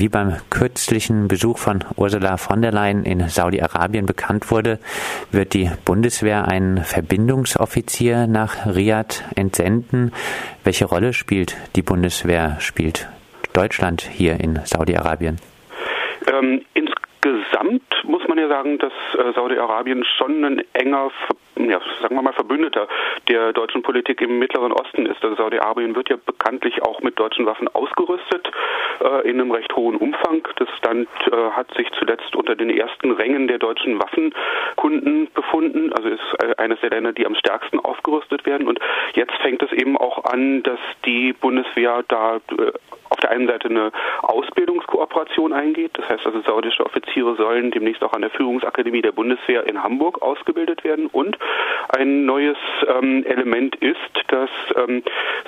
Wie beim kürzlichen Besuch von Ursula von der Leyen in Saudi-Arabien bekannt wurde, wird die Bundeswehr einen Verbindungsoffizier nach Riyadh entsenden. Welche Rolle spielt die Bundeswehr, spielt Deutschland hier in Saudi-Arabien? Ähm, insgesamt muss man ja sagen, dass äh, Saudi-Arabien schon ein enger ja, sagen wir mal, Verbündeter der deutschen Politik im Mittleren Osten ist. Also Saudi-Arabien wird ja bekanntlich auch mit deutschen Waffen ausgerüstet äh, in einem recht hohen Umfang. Das Land äh, hat sich zuletzt unter den ersten Rängen der deutschen Waffenkunden befunden. Also ist äh, eines der Länder, die am stärksten aufgerüstet werden. Und jetzt fängt es eben auch an, dass die Bundeswehr da äh, der einen Seite eine Ausbildungskooperation eingeht. Das heißt also, saudische Offiziere sollen demnächst auch an der Führungsakademie der Bundeswehr in Hamburg ausgebildet werden. Und ein neues ähm, Element ist, dass ähm,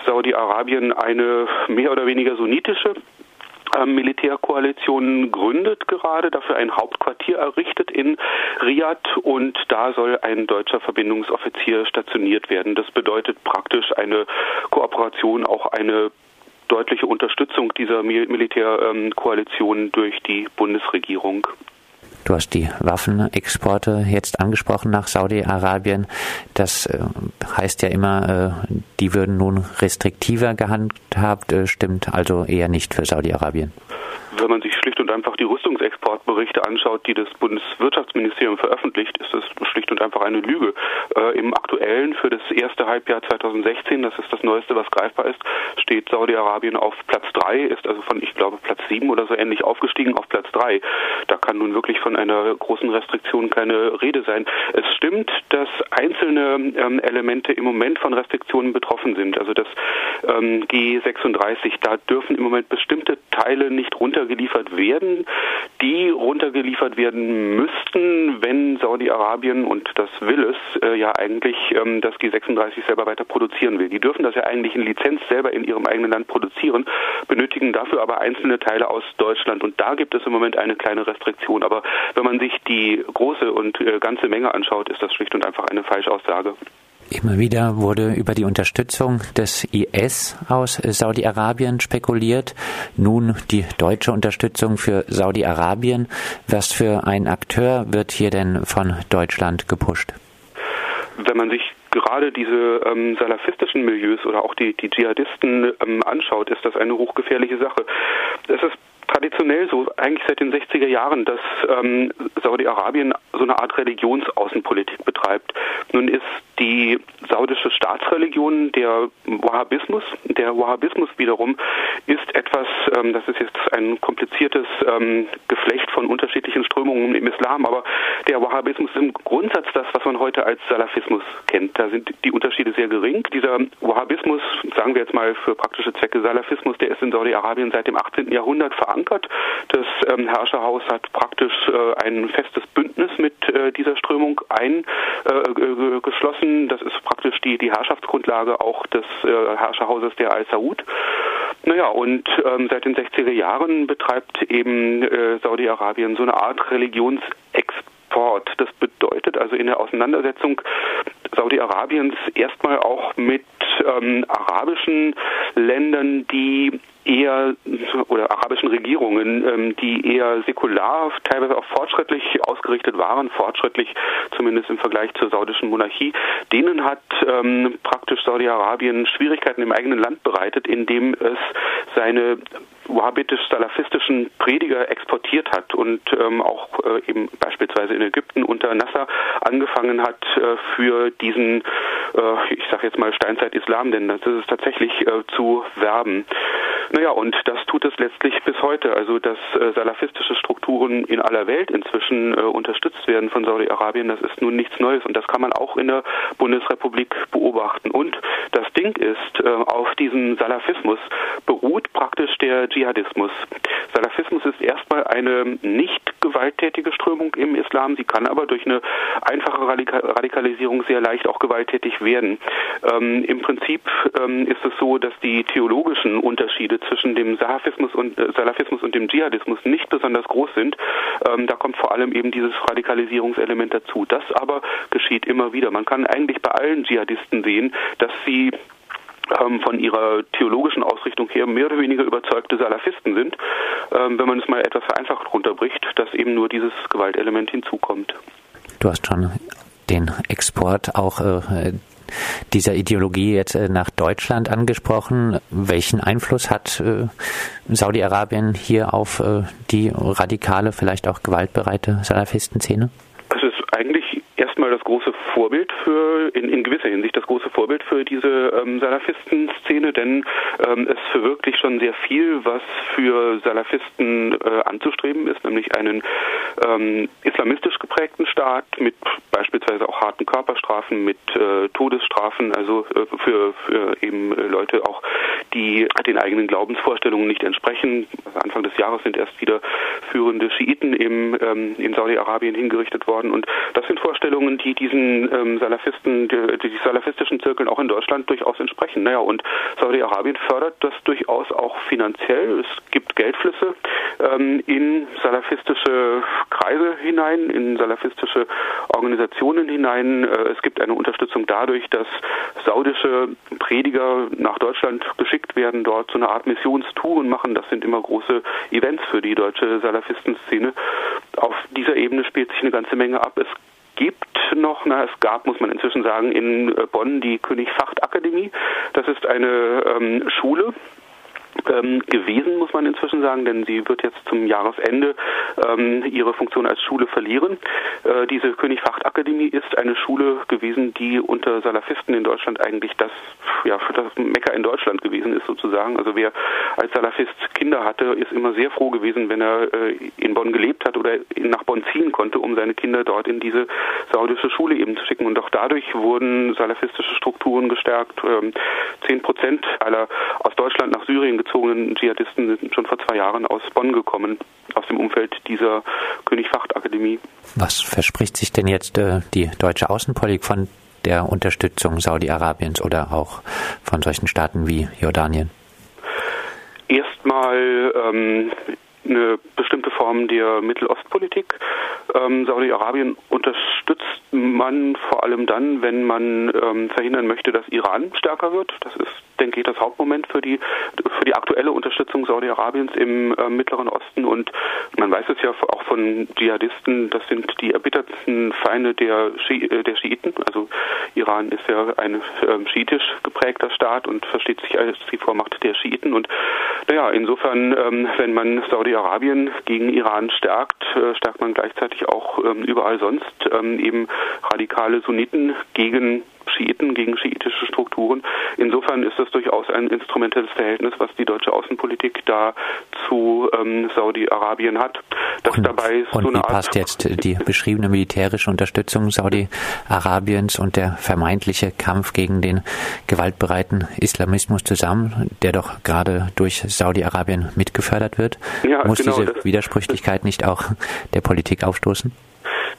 Saudi-Arabien eine mehr oder weniger sunnitische ähm, Militärkoalition gründet gerade, dafür ein Hauptquartier errichtet in Riyadh und da soll ein deutscher Verbindungsoffizier stationiert werden. Das bedeutet praktisch eine Kooperation, auch eine deutliche Unterstützung dieser Militärkoalition durch die Bundesregierung. Du hast die Waffenexporte jetzt angesprochen nach Saudi-Arabien. Das äh, heißt ja immer, äh, die würden nun restriktiver gehandhabt, äh, stimmt also eher nicht für Saudi-Arabien. Wenn man sich schlicht und einfach die Rüstungsexportberichte anschaut, die das Bundeswirtschaftsministerium veröffentlicht, ist das schlicht und einfach eine Lüge. Äh, Im aktuellen für das erste Halbjahr 2016, das ist das Neueste, was greifbar ist, steht Saudi-Arabien auf Platz 3, ist also von, ich glaube, Platz 7 oder so ähnlich aufgestiegen auf Platz 3. Da kann nun wirklich von einer großen Restriktion keine Rede sein. Es stimmt, dass einzelne ähm, Elemente im Moment von Restriktionen betroffen sind. Also das ähm, G36, da dürfen im Moment bestimmte Teile nicht runtergeliefert werden, die runtergeliefert werden müssten, wenn Saudi-Arabien, und das will es, äh, ja eigentlich ähm, das G36 selber weiter produzieren will. Die dürfen das ja eigentlich in Lizenz selber in ihrem eigenen Land produzieren, benötigen dafür aber einzelne Teile aus Deutschland. Und da gibt es im Moment eine kleine Restriktion. Aber wenn man sich die große und äh, ganze Menge anschaut, ist das schlicht und einfach eine Falschaussage. Immer wieder wurde über die Unterstützung des IS aus Saudi-Arabien spekuliert. Nun die deutsche Unterstützung für Saudi-Arabien. Was für ein Akteur wird hier denn von Deutschland gepusht? Wenn man sich gerade diese ähm, salafistischen Milieus oder auch die, die Dschihadisten ähm, anschaut, ist das eine hochgefährliche Sache. Es ist traditionell so, eigentlich seit den 60er Jahren, dass ähm, Saudi-Arabien so eine Art Religionsaußenpolitik betreibt. Nun ist die saudische Staatsreligion der Wahhabismus. Der Wahhabismus wiederum ist etwas, ähm, das ist jetzt ein kompliziertes ähm, Geflecht von unterschiedlichen Strömungen im Islam, aber der Wahhabismus ist im Grundsatz das, was man heute als Salafismus kennt. Da sind die Unterschiede sehr gering. Dieser Wahhabismus, sagen wir jetzt mal für praktische Zwecke Salafismus, der ist in Saudi-Arabien seit dem 18. Jahrhundert verankert. Das ähm, Herrscherhaus hat praktisch äh, ein festes Bündnis mit äh, dieser Strömung eingeschlossen. Äh, das ist praktisch die, die Herrschaftsgrundlage auch des äh, Herrscherhauses der Al-Saud. Naja, und ähm, seit den 60er Jahren betreibt eben äh, Saudi-Arabien so eine Art Religionsexport. Das bedeutet also in der Auseinandersetzung Saudi-Arabiens erstmal auch mit ähm, arabischen Ländern, die eher oder arabischen Regierungen, ähm, die eher säkular, teilweise auch fortschrittlich ausgerichtet waren, fortschrittlich zumindest im Vergleich zur saudischen Monarchie, denen hat ähm, praktisch Saudi-Arabien Schwierigkeiten im eigenen Land bereitet, indem es seine wahhabitisch-salafistischen Prediger exportiert hat und ähm, auch äh, eben beispielsweise in Ägypten unter Nasser angefangen hat, äh, für diesen, äh, ich sage jetzt mal Steinzeit-Islam, denn das ist tatsächlich äh, zu werben. Naja, und das tut es letztlich bis heute. Also, dass äh, salafistische Strukturen in aller Welt inzwischen äh, unterstützt werden von Saudi-Arabien, das ist nun nichts Neues und das kann man auch in der Bundesrepublik beobachten. Und das Ding ist, äh, auf diesem Salafismus beruht praktisch der Dschihadismus. Salafismus ist erstmal eine nicht gewalttätige Strömung im Islam, sie kann aber durch eine einfache Radikalisierung sehr leicht auch gewalttätig werden. Ähm, Im Prinzip ähm, ist es so, dass die theologischen Unterschiede zwischen dem Salafismus und, äh, Salafismus und dem Dschihadismus nicht besonders groß sind. Ähm, da kommt vor allem eben dieses Radikalisierungselement dazu. Das aber geschieht immer wieder. Man kann eigentlich bei allen Dschihadisten sehen, dass sie ähm, von ihrer theologischen Ausrichtung her mehr oder weniger überzeugte Salafisten sind, ähm, wenn man es mal etwas vereinfacht runterbricht, dass eben nur dieses Gewaltelement hinzukommt. Du hast schon den Export auch äh, dieser Ideologie jetzt äh, nach Deutschland angesprochen. Welchen Einfluss hat äh, Saudi-Arabien hier auf äh, die radikale, vielleicht auch gewaltbereite Salafistenszene? Es ist eigentlich erstmal das große Vorbild für, in, in gewisser Hinsicht das große Vorbild für diese ähm, Salafisten-Szene, denn ähm, es verwirklicht schon sehr viel, was für Salafisten äh, anzustreben ist, nämlich einen ähm, islamistisch geprägten Staat mit beispielsweise auch harten Körperstrafen, mit äh, Todesstrafen, also äh, für, für eben äh, Leute auch, die den eigenen Glaubensvorstellungen nicht entsprechen. Anfang des Jahres sind erst wieder führende Schiiten im, ähm, in Saudi-Arabien hingerichtet worden und das sind Vorstellungen, die diesen ähm, Salafisten, die, die salafistischen Zirkeln auch in Deutschland durchaus entsprechen. Naja, und Saudi-Arabien fördert das durchaus auch finanziell. Es gibt Geldflüsse ähm, in salafistische Kreise hinein, in salafistische Organisationen hinein. Äh, es gibt eine Unterstützung dadurch, dass saudische Prediger nach Deutschland geschickt werden, dort so eine Art Missionstouren machen. Das sind immer große Events für die deutsche Salafistenszene. Auf dieser Ebene spielt sich eine ganze Menge ab. Es gibt noch, na, es gab, muss man inzwischen sagen, in Bonn die König Facht Akademie. Das ist eine ähm, Schule, ähm, gewesen, muss man inzwischen sagen, denn sie wird jetzt zum Jahresende ähm, ihre Funktion als Schule verlieren. Äh, diese König Facht Akademie ist eine Schule gewesen, die unter Salafisten in Deutschland eigentlich das, ja, das Mecker in Deutschland gewesen ist sozusagen. Also wer als Salafist Kinder hatte, ist immer sehr froh gewesen, wenn er äh, in Bonn gelebt hat oder nach Bonn ziehen konnte, um seine Kinder dort in diese saudische Schule eben zu schicken. Und auch dadurch wurden salafistische Strukturen gestärkt. Ähm, zehn Prozent aller aus Deutschland nach Syrien gezogenen Dschihadisten sind schon vor zwei Jahren aus Bonn gekommen, aus dem Umfeld dieser König-Facht-Akademie. Was verspricht sich denn jetzt äh, die deutsche Außenpolitik von der Unterstützung Saudi-Arabiens oder auch von solchen Staaten wie Jordanien? Erstmal ähm, eine bestimmte Form der Mittelostpolitik. Ähm, Saudi-Arabien unterstützt man vor allem dann, wenn man ähm, verhindern möchte, dass Iran stärker wird. Das ist, denke ich, das Hauptmoment für die für die aktuelle Unterstützung Saudi-Arabiens im äh, Mittleren Osten. Und man weiß es ja auch von Dschihadisten, das sind die erbittertsten Feinde der, Schi äh, der Schiiten. Also Iran ist ja ein äh, schiitisch geprägter Staat und versteht sich als die Vormacht der Schiiten. Und naja, insofern, ähm, wenn man Saudi-Arabien gegen Iran stärkt, äh, stärkt man gleichzeitig auch ähm, überall sonst ähm, eben radikale Sunniten gegen Schiiten, gegen schiitische Strukturen. Insofern ist das durchaus ein instrumentelles Verhältnis, was die deutsche Außenpolitik da zu ähm, Saudi-Arabien hat. Das und, dabei und so wie passt jetzt die beschriebene militärische Unterstützung Saudi-Arabiens und der vermeintliche Kampf gegen den gewaltbereiten Islamismus zusammen, der doch gerade durch Saudi-Arabien mitgefördert wird? Ja, Muss genau, diese Widersprüchlichkeit nicht auch der Politik aufstoßen?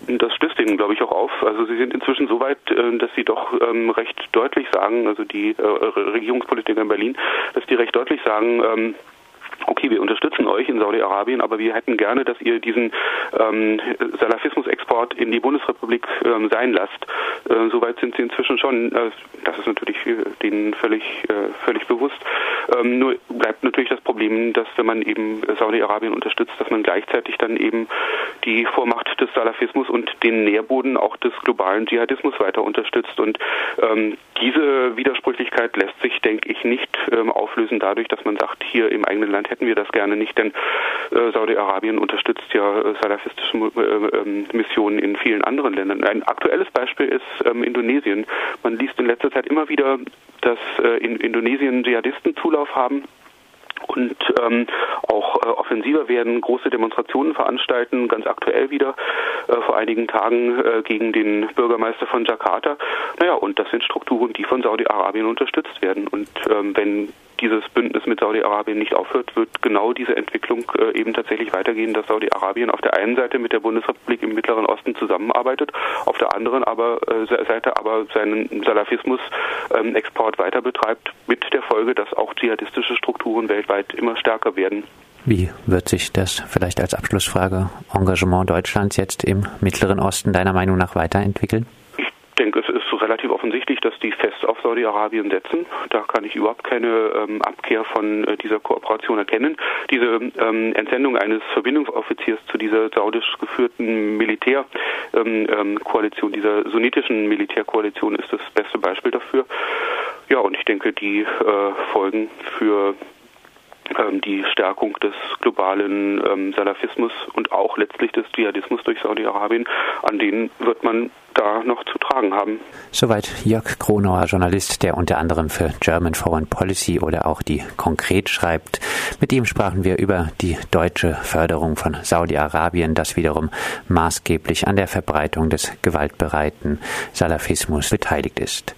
Das stößt ihnen, glaube ich, auch auf. Also sie sind inzwischen so weit, äh, dass sie doch ähm, recht deutlich sagen, also die äh, Regierungspolitiker in Berlin, dass die recht deutlich sagen, ähm, okay, wir unterstützen euch in Saudi-Arabien, aber wir hätten gerne, dass ihr diesen ähm, Salafismus-Export in die Bundesrepublik ähm, sein lasst. Äh, Soweit sind sie inzwischen schon. Äh, das ist natürlich denen völlig, äh, völlig bewusst. Ähm, nur bleibt natürlich das Problem, dass wenn man eben Saudi-Arabien unterstützt, dass man gleichzeitig dann eben die Vormacht des Salafismus und den Nährboden auch des globalen Dschihadismus weiter unterstützt. Und ähm, diese Widersprüchlichkeit lässt sich, denke ich, nicht ähm, auflösen dadurch, dass man sagt, hier im eigenen Land hätten wir das gerne nicht, denn äh, Saudi-Arabien unterstützt ja äh, salafistische äh, ähm, Missionen in vielen anderen Ländern. Ein aktuelles Beispiel ist ähm, Indonesien. Man liest in letzter Zeit immer wieder, dass in Indonesien Dschihadisten Zulauf haben und ähm, auch äh, offensiver werden, große Demonstrationen veranstalten, ganz aktuell wieder äh, vor einigen Tagen äh, gegen den Bürgermeister von Jakarta. Naja, und das sind Strukturen, die von Saudi-Arabien unterstützt werden. Und ähm, wenn dieses Bündnis mit Saudi-Arabien nicht aufhört, wird genau diese Entwicklung äh, eben tatsächlich weitergehen, dass Saudi-Arabien auf der einen Seite mit der Bundesrepublik im Mittleren Osten zusammenarbeitet, auf der anderen aber äh, Seite aber seinen Salafismus-Export ähm, weiter betreibt, mit der Folge, dass auch dschihadistische Strukturen weltweit immer stärker werden. Wie wird sich das vielleicht als Abschlussfrage Engagement Deutschlands jetzt im Mittleren Osten deiner Meinung nach weiterentwickeln? Ich denke, es ist relativ offensichtlich, dass die fest auf Saudi-Arabien setzen. Da kann ich überhaupt keine ähm, Abkehr von äh, dieser Kooperation erkennen. Diese ähm, Entsendung eines Verbindungsoffiziers zu dieser saudisch geführten Militärkoalition, ähm, ähm, dieser sunnitischen Militärkoalition ist das beste Beispiel dafür. Ja, und ich denke, die äh, Folgen für ähm, die Stärkung des globalen ähm, Salafismus und auch letztlich des Dschihadismus durch Saudi-Arabien, an denen wird man da noch zu tragen haben. Soweit Jörg Kronauer, Journalist, der unter anderem für German Foreign Policy oder auch die Konkret schreibt. Mit ihm sprachen wir über die deutsche Förderung von Saudi-Arabien, das wiederum maßgeblich an der Verbreitung des gewaltbereiten Salafismus beteiligt ist.